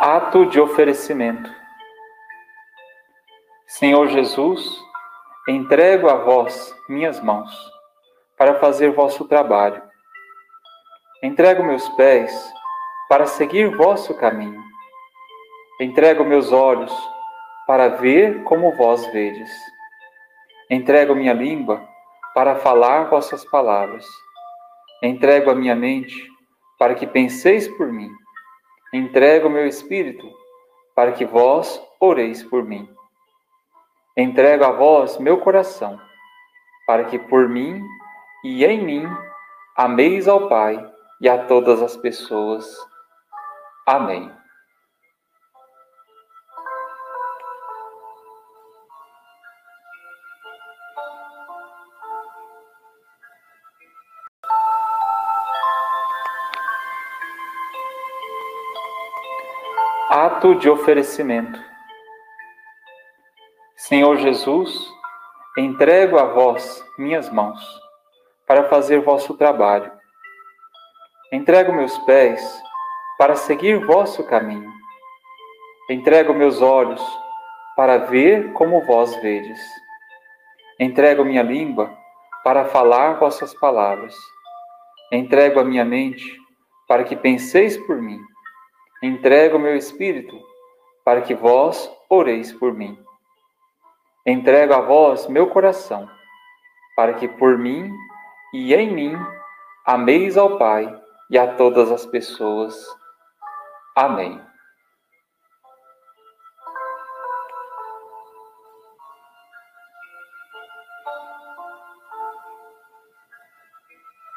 Ato de oferecimento. Senhor Jesus, entrego a vós minhas mãos para fazer vosso trabalho. Entrego meus pés para seguir vosso caminho. Entrego meus olhos para ver como vós vedes. Entrego minha língua para falar vossas palavras. Entrego a minha mente para que penseis por mim. Entrego meu espírito para que vós oreis por mim. Entrego a vós meu coração, para que por mim e em mim ameis ao Pai e a todas as pessoas. Amém. Ato de oferecimento. Senhor Jesus, entrego a vós minhas mãos para fazer vosso trabalho. Entrego meus pés para seguir vosso caminho. Entrego meus olhos para ver como vós vedes. Entrego minha língua para falar vossas palavras. Entrego a minha mente para que penseis por mim Entrego meu espírito para que vós oreis por mim. Entrego a vós meu coração, para que por mim e em mim ameis ao Pai e a todas as pessoas. Amém.